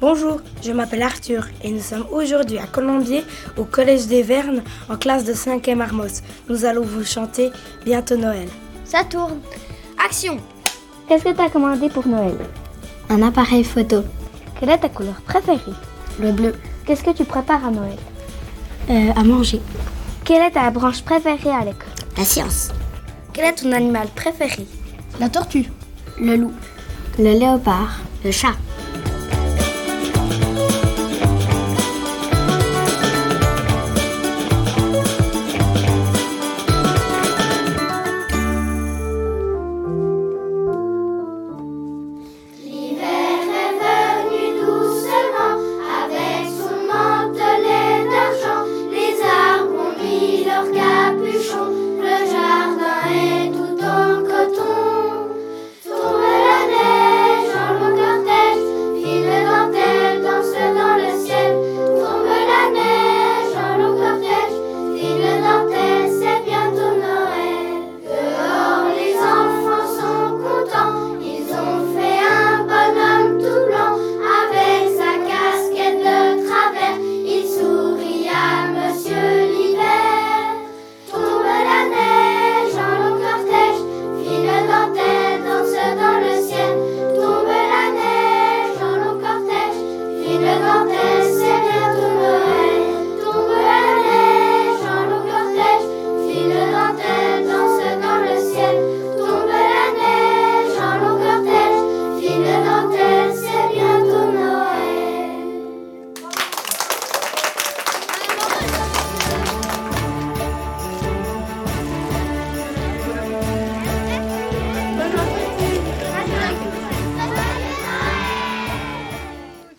Bonjour, je m'appelle Arthur et nous sommes aujourd'hui à Colombier au Collège des Vernes en classe de 5e Armos. Nous allons vous chanter Bientôt Noël. Ça tourne. Action Qu'est-ce que tu as commandé pour Noël? Un appareil photo. Quelle est ta couleur préférée? Le bleu. Qu'est-ce que tu prépares à Noël? Euh, à manger. Quelle est ta branche préférée à l'école? La science. Quel est ton animal préféré? La tortue. Le loup. Le léopard. Le chat. Eu não terra.